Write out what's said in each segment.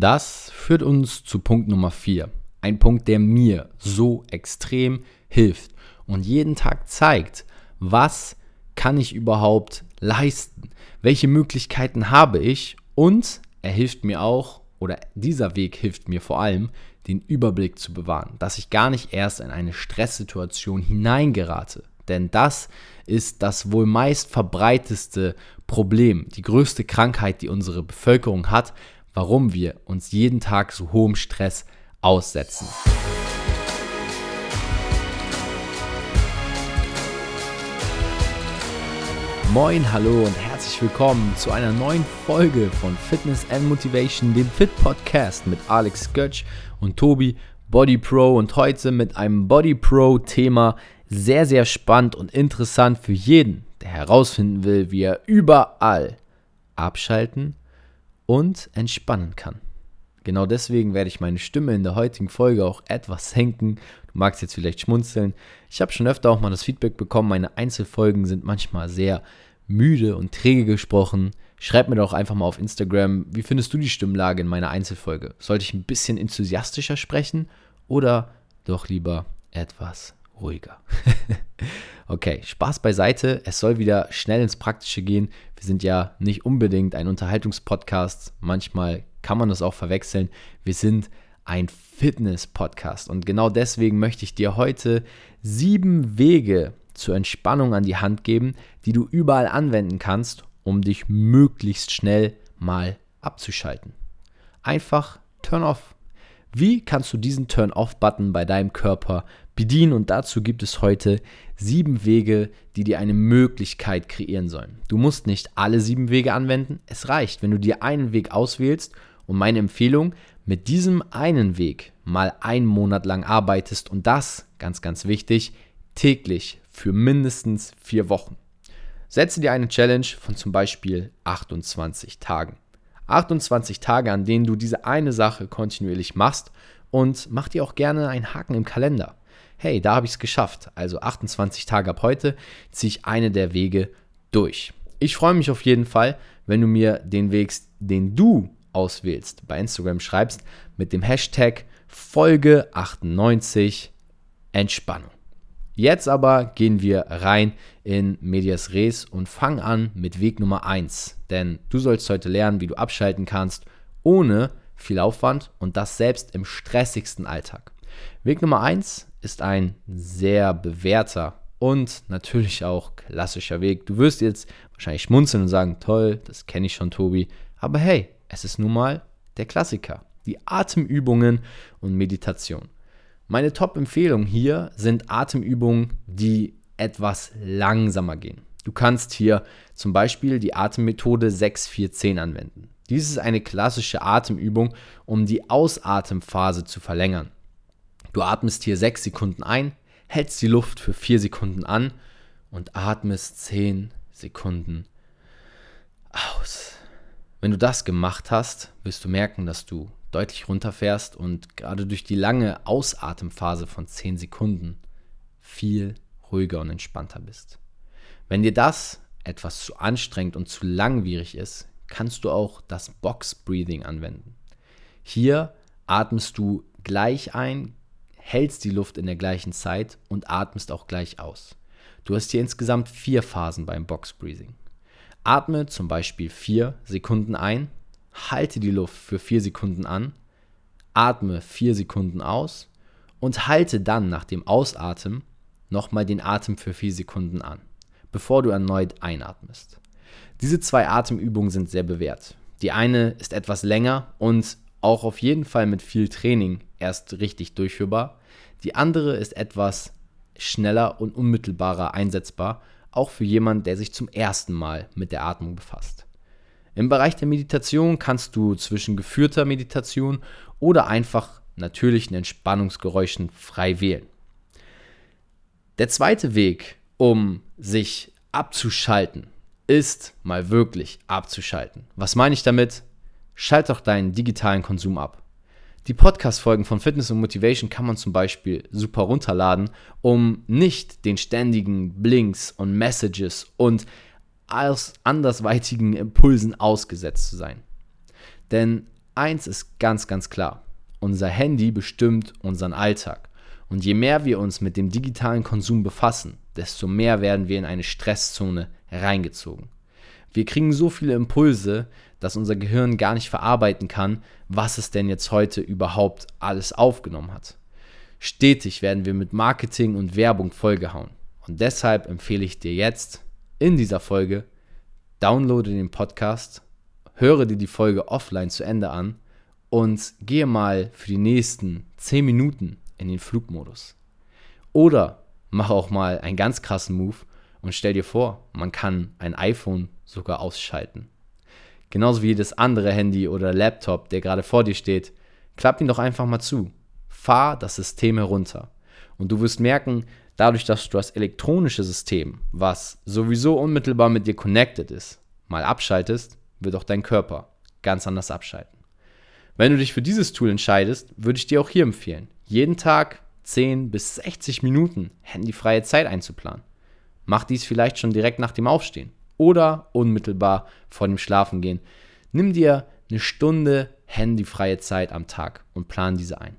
Das führt uns zu Punkt Nummer 4. Ein Punkt, der mir so extrem hilft und jeden Tag zeigt, was kann ich überhaupt leisten, welche Möglichkeiten habe ich und er hilft mir auch, oder dieser Weg hilft mir vor allem, den Überblick zu bewahren, dass ich gar nicht erst in eine Stresssituation hineingerate. Denn das ist das wohl meist verbreiteste Problem, die größte Krankheit, die unsere Bevölkerung hat, warum wir uns jeden Tag so hohem Stress aussetzen. Moin, hallo und herzlich willkommen zu einer neuen Folge von Fitness and Motivation, dem Fit Podcast mit Alex Götsch und Tobi Body Pro und heute mit einem Body Pro Thema sehr sehr spannend und interessant für jeden, der herausfinden will, wie er überall abschalten und entspannen kann. Genau deswegen werde ich meine Stimme in der heutigen Folge auch etwas senken. Du magst jetzt vielleicht schmunzeln. Ich habe schon öfter auch mal das Feedback bekommen, meine Einzelfolgen sind manchmal sehr müde und träge gesprochen. Schreib mir doch einfach mal auf Instagram, wie findest du die Stimmlage in meiner Einzelfolge? Sollte ich ein bisschen enthusiastischer sprechen oder doch lieber etwas ruhiger? Okay, Spaß beiseite. Es soll wieder schnell ins Praktische gehen. Wir sind ja nicht unbedingt ein Unterhaltungspodcast. Manchmal kann man das auch verwechseln. Wir sind ein Fitness-Podcast. Und genau deswegen möchte ich dir heute sieben Wege zur Entspannung an die Hand geben, die du überall anwenden kannst, um dich möglichst schnell mal abzuschalten. Einfach Turn off. Wie kannst du diesen Turn-off-Button bei deinem Körper bedienen? Und dazu gibt es heute sieben Wege, die dir eine Möglichkeit kreieren sollen. Du musst nicht alle sieben Wege anwenden. Es reicht, wenn du dir einen Weg auswählst und meine Empfehlung, mit diesem einen Weg mal einen Monat lang arbeitest und das, ganz, ganz wichtig, täglich für mindestens vier Wochen. Setze dir eine Challenge von zum Beispiel 28 Tagen. 28 Tage, an denen du diese eine Sache kontinuierlich machst und mach dir auch gerne einen Haken im Kalender. Hey, da habe ich es geschafft. Also 28 Tage ab heute ziehe ich eine der Wege durch. Ich freue mich auf jeden Fall, wenn du mir den Weg, den du auswählst, bei Instagram schreibst mit dem Hashtag Folge 98 Entspannung. Jetzt aber gehen wir rein in Medias Res und fangen an mit Weg Nummer 1. Denn du sollst heute lernen, wie du abschalten kannst, ohne viel Aufwand und das selbst im stressigsten Alltag. Weg Nummer 1 ist ein sehr bewährter und natürlich auch klassischer Weg. Du wirst jetzt wahrscheinlich schmunzeln und sagen, toll, das kenne ich schon, Tobi. Aber hey, es ist nun mal der Klassiker. Die Atemübungen und Meditation. Meine Top-Empfehlungen hier sind Atemübungen, die etwas langsamer gehen. Du kannst hier zum Beispiel die Atemmethode 6-4-10 anwenden. Dies ist eine klassische Atemübung, um die Ausatemphase zu verlängern. Du atmest hier 6 Sekunden ein, hältst die Luft für 4 Sekunden an und atmest 10 Sekunden aus. Wenn du das gemacht hast, wirst du merken, dass du deutlich runterfährst und gerade durch die lange Ausatemphase von 10 Sekunden viel ruhiger und entspannter bist. Wenn dir das etwas zu anstrengend und zu langwierig ist, kannst du auch das Box Breathing anwenden. Hier atmest du gleich ein, hältst die Luft in der gleichen Zeit und atmest auch gleich aus. Du hast hier insgesamt vier Phasen beim Box Breathing. Atme zum Beispiel vier Sekunden ein, halte die Luft für 4 Sekunden an, atme 4 Sekunden aus und halte dann nach dem Ausatmen nochmal den Atem für 4 Sekunden an, bevor du erneut einatmest. Diese zwei Atemübungen sind sehr bewährt. Die eine ist etwas länger und auch auf jeden Fall mit viel Training erst richtig durchführbar. Die andere ist etwas schneller und unmittelbarer einsetzbar, auch für jemanden, der sich zum ersten Mal mit der Atmung befasst. Im Bereich der Meditation kannst du zwischen geführter Meditation oder einfach natürlichen Entspannungsgeräuschen frei wählen. Der zweite Weg, um sich abzuschalten, ist mal wirklich abzuschalten. Was meine ich damit? Schalt doch deinen digitalen Konsum ab. Die Podcast-Folgen von Fitness und Motivation kann man zum Beispiel super runterladen, um nicht den ständigen Blinks und Messages und aus andersweitigen Impulsen ausgesetzt zu sein. Denn eins ist ganz, ganz klar. Unser Handy bestimmt unseren Alltag. Und je mehr wir uns mit dem digitalen Konsum befassen, desto mehr werden wir in eine Stresszone reingezogen. Wir kriegen so viele Impulse, dass unser Gehirn gar nicht verarbeiten kann, was es denn jetzt heute überhaupt alles aufgenommen hat. Stetig werden wir mit Marketing und Werbung vollgehauen. Und deshalb empfehle ich dir jetzt in dieser Folge, downloade den Podcast, höre dir die Folge offline zu Ende an und gehe mal für die nächsten 10 Minuten in den Flugmodus. Oder mach auch mal einen ganz krassen Move und stell dir vor, man kann ein iPhone sogar ausschalten. Genauso wie jedes andere Handy oder Laptop, der gerade vor dir steht, klapp ihn doch einfach mal zu. Fahr das System herunter. Und du wirst merken, dadurch, dass du das elektronische System, was sowieso unmittelbar mit dir connected ist, mal abschaltest, wird auch dein Körper ganz anders abschalten. Wenn du dich für dieses Tool entscheidest, würde ich dir auch hier empfehlen, jeden Tag 10 bis 60 Minuten handyfreie Zeit einzuplanen. Mach dies vielleicht schon direkt nach dem Aufstehen oder unmittelbar vor dem Schlafengehen. Nimm dir eine Stunde handyfreie Zeit am Tag und plan diese ein.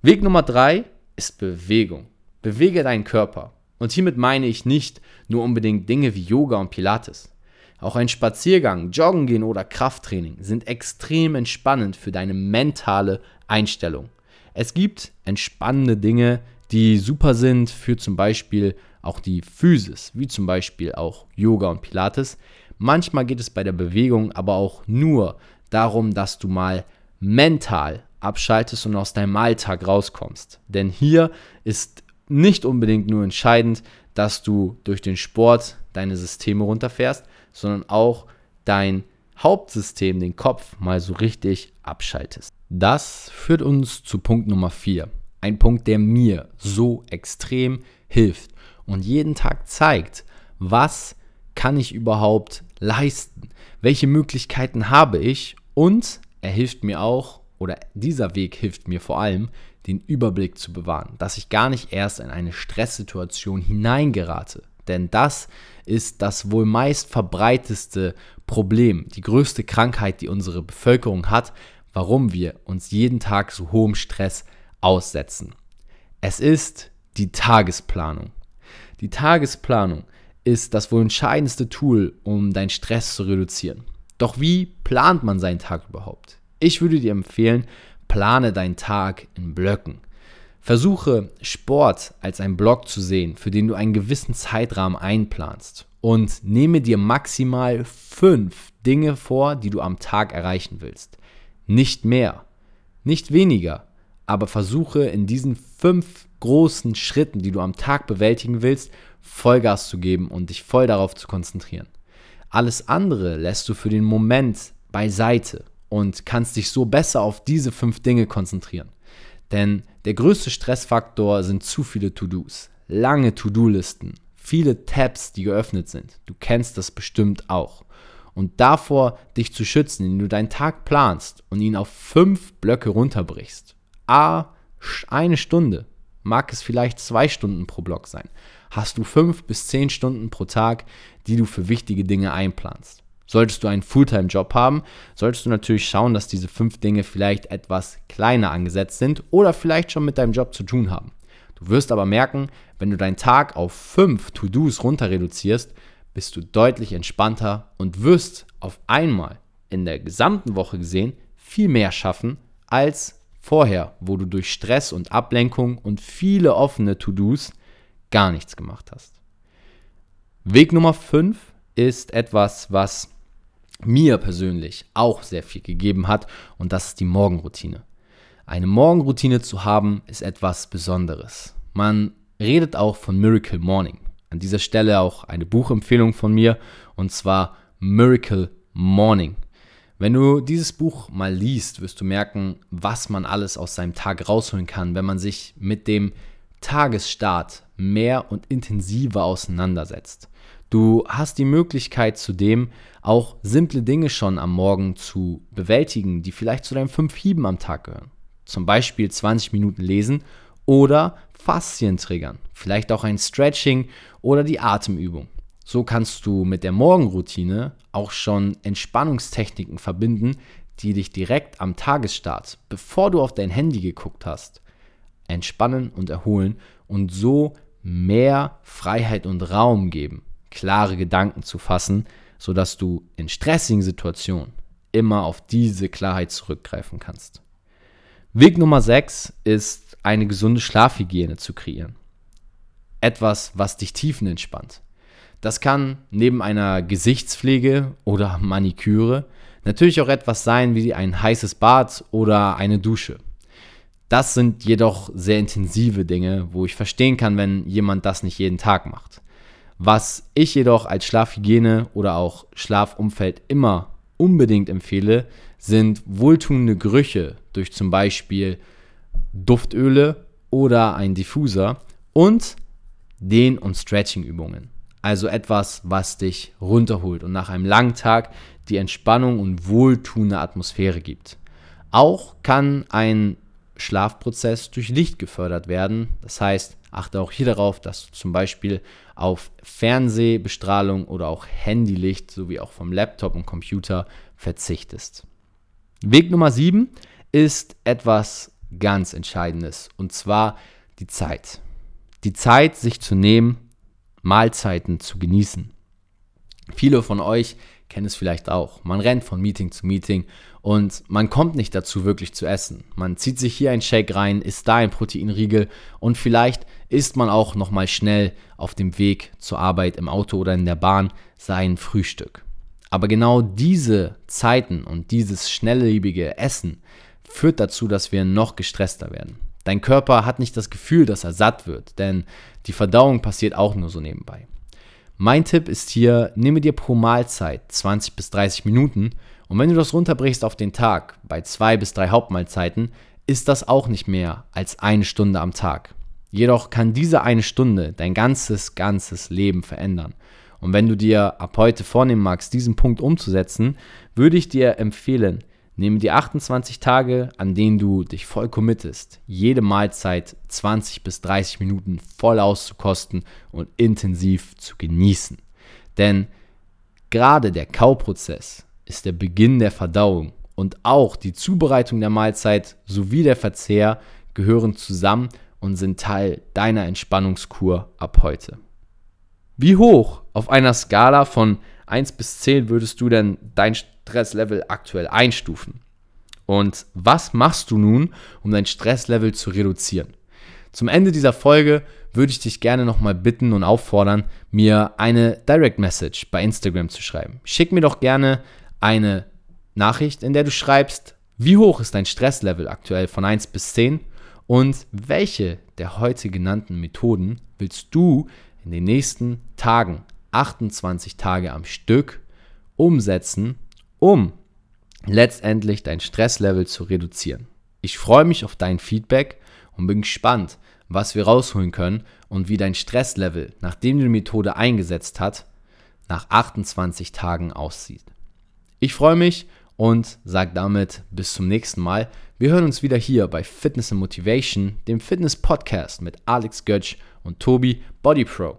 Weg Nummer 3 ist Bewegung. Bewege deinen Körper. Und hiermit meine ich nicht nur unbedingt Dinge wie Yoga und Pilates. Auch ein Spaziergang, Joggen gehen oder Krafttraining sind extrem entspannend für deine mentale Einstellung. Es gibt entspannende Dinge, die super sind für zum Beispiel auch die Physis, wie zum Beispiel auch Yoga und Pilates. Manchmal geht es bei der Bewegung aber auch nur darum, dass du mal mental abschaltest und aus deinem Alltag rauskommst. Denn hier ist nicht unbedingt nur entscheidend, dass du durch den Sport deine Systeme runterfährst, sondern auch dein Hauptsystem, den Kopf, mal so richtig abschaltest. Das führt uns zu Punkt Nummer 4. Ein Punkt, der mir so extrem hilft und jeden Tag zeigt, was kann ich überhaupt leisten, welche Möglichkeiten habe ich und er hilft mir auch, oder dieser Weg hilft mir vor allem, den Überblick zu bewahren, dass ich gar nicht erst in eine Stresssituation hineingerate. Denn das ist das wohl meist verbreiteste Problem, die größte Krankheit, die unsere Bevölkerung hat, warum wir uns jeden Tag so hohem Stress aussetzen. Es ist die Tagesplanung. Die Tagesplanung ist das wohl entscheidendste Tool, um deinen Stress zu reduzieren. Doch wie plant man seinen Tag überhaupt? Ich würde dir empfehlen, plane deinen Tag in Blöcken. Versuche Sport als einen Block zu sehen, für den du einen gewissen Zeitrahmen einplanst. Und nehme dir maximal fünf Dinge vor, die du am Tag erreichen willst. Nicht mehr, nicht weniger, aber versuche in diesen fünf großen Schritten, die du am Tag bewältigen willst, Vollgas zu geben und dich voll darauf zu konzentrieren. Alles andere lässt du für den Moment beiseite und kannst dich so besser auf diese fünf Dinge konzentrieren. Denn der größte Stressfaktor sind zu viele To-Dos, lange To-Do-Listen, viele Tabs, die geöffnet sind. Du kennst das bestimmt auch. Und davor dich zu schützen, indem du deinen Tag planst und ihn auf fünf Blöcke runterbrichst. A, eine Stunde, mag es vielleicht zwei Stunden pro Block sein, hast du fünf bis zehn Stunden pro Tag, die du für wichtige Dinge einplanst. Solltest du einen Fulltime-Job haben, solltest du natürlich schauen, dass diese fünf Dinge vielleicht etwas kleiner angesetzt sind oder vielleicht schon mit deinem Job zu tun haben. Du wirst aber merken, wenn du deinen Tag auf fünf To-Dos runter reduzierst, bist du deutlich entspannter und wirst auf einmal in der gesamten Woche gesehen viel mehr schaffen als vorher, wo du durch Stress und Ablenkung und viele offene To-Dos gar nichts gemacht hast. Weg Nummer 5 ist etwas, was mir persönlich auch sehr viel gegeben hat und das ist die Morgenroutine. Eine Morgenroutine zu haben ist etwas Besonderes. Man redet auch von Miracle Morning. An dieser Stelle auch eine Buchempfehlung von mir und zwar Miracle Morning wenn du dieses Buch mal liest, wirst du merken, was man alles aus seinem Tag rausholen kann, wenn man sich mit dem Tagesstart mehr und intensiver auseinandersetzt. Du hast die Möglichkeit zudem auch simple Dinge schon am Morgen zu bewältigen, die vielleicht zu deinen fünf Hieben am Tag gehören. Zum Beispiel 20 Minuten lesen oder Faszien triggern, vielleicht auch ein Stretching oder die Atemübung. So kannst du mit der Morgenroutine auch schon Entspannungstechniken verbinden, die dich direkt am Tagesstart, bevor du auf dein Handy geguckt hast, entspannen und erholen und so mehr Freiheit und Raum geben, klare Gedanken zu fassen, sodass du in stressigen Situationen immer auf diese Klarheit zurückgreifen kannst. Weg Nummer 6 ist eine gesunde Schlafhygiene zu kreieren. Etwas, was dich tiefenentspannt. Das kann neben einer Gesichtspflege oder Maniküre natürlich auch etwas sein wie ein heißes Bad oder eine Dusche. Das sind jedoch sehr intensive Dinge, wo ich verstehen kann, wenn jemand das nicht jeden Tag macht. Was ich jedoch als Schlafhygiene oder auch Schlafumfeld immer unbedingt empfehle, sind wohltuende Gerüche durch zum Beispiel Duftöle oder ein Diffuser und Dehn- und Stretching-Übungen. Also etwas, was dich runterholt und nach einem langen Tag die Entspannung und wohltuende Atmosphäre gibt. Auch kann ein Schlafprozess durch Licht gefördert werden. Das heißt, achte auch hier darauf, dass du zum Beispiel auf Fernsehbestrahlung oder auch Handylicht sowie auch vom Laptop und Computer verzichtest. Weg Nummer 7 ist etwas ganz Entscheidendes und zwar die Zeit. Die Zeit, sich zu nehmen, Mahlzeiten zu genießen. Viele von euch kennen es vielleicht auch. Man rennt von Meeting zu Meeting und man kommt nicht dazu, wirklich zu essen. Man zieht sich hier ein Shake rein, isst da ein Proteinriegel und vielleicht isst man auch nochmal schnell auf dem Weg zur Arbeit im Auto oder in der Bahn sein Frühstück. Aber genau diese Zeiten und dieses schnelllebige Essen führt dazu, dass wir noch gestresster werden. Dein Körper hat nicht das Gefühl, dass er satt wird, denn die Verdauung passiert auch nur so nebenbei. Mein Tipp ist hier, nehme dir pro Mahlzeit 20 bis 30 Minuten und wenn du das runterbrichst auf den Tag, bei zwei bis drei Hauptmahlzeiten, ist das auch nicht mehr als eine Stunde am Tag. Jedoch kann diese eine Stunde dein ganzes, ganzes Leben verändern. Und wenn du dir ab heute vornehmen magst, diesen Punkt umzusetzen, würde ich dir empfehlen, Nehme die 28 Tage, an denen du dich voll committest, jede Mahlzeit 20 bis 30 Minuten voll auszukosten und intensiv zu genießen. Denn gerade der Kauprozess ist der Beginn der Verdauung und auch die Zubereitung der Mahlzeit sowie der Verzehr gehören zusammen und sind Teil deiner Entspannungskur ab heute. Wie hoch auf einer Skala von 1 bis 10 würdest du denn dein Stresslevel aktuell einstufen? Und was machst du nun, um dein Stresslevel zu reduzieren? Zum Ende dieser Folge würde ich dich gerne nochmal bitten und auffordern, mir eine Direct Message bei Instagram zu schreiben. Schick mir doch gerne eine Nachricht, in der du schreibst, wie hoch ist dein Stresslevel aktuell von 1 bis 10 und welche der heute genannten Methoden willst du in den nächsten Tagen, 28 Tage am Stück, umsetzen, um letztendlich dein Stresslevel zu reduzieren. Ich freue mich auf dein Feedback und bin gespannt, was wir rausholen können und wie dein Stresslevel, nachdem du die Methode eingesetzt hast, nach 28 Tagen aussieht. Ich freue mich und sage damit bis zum nächsten Mal. Wir hören uns wieder hier bei Fitness and Motivation, dem Fitness Podcast mit Alex Götsch und Tobi Body Pro.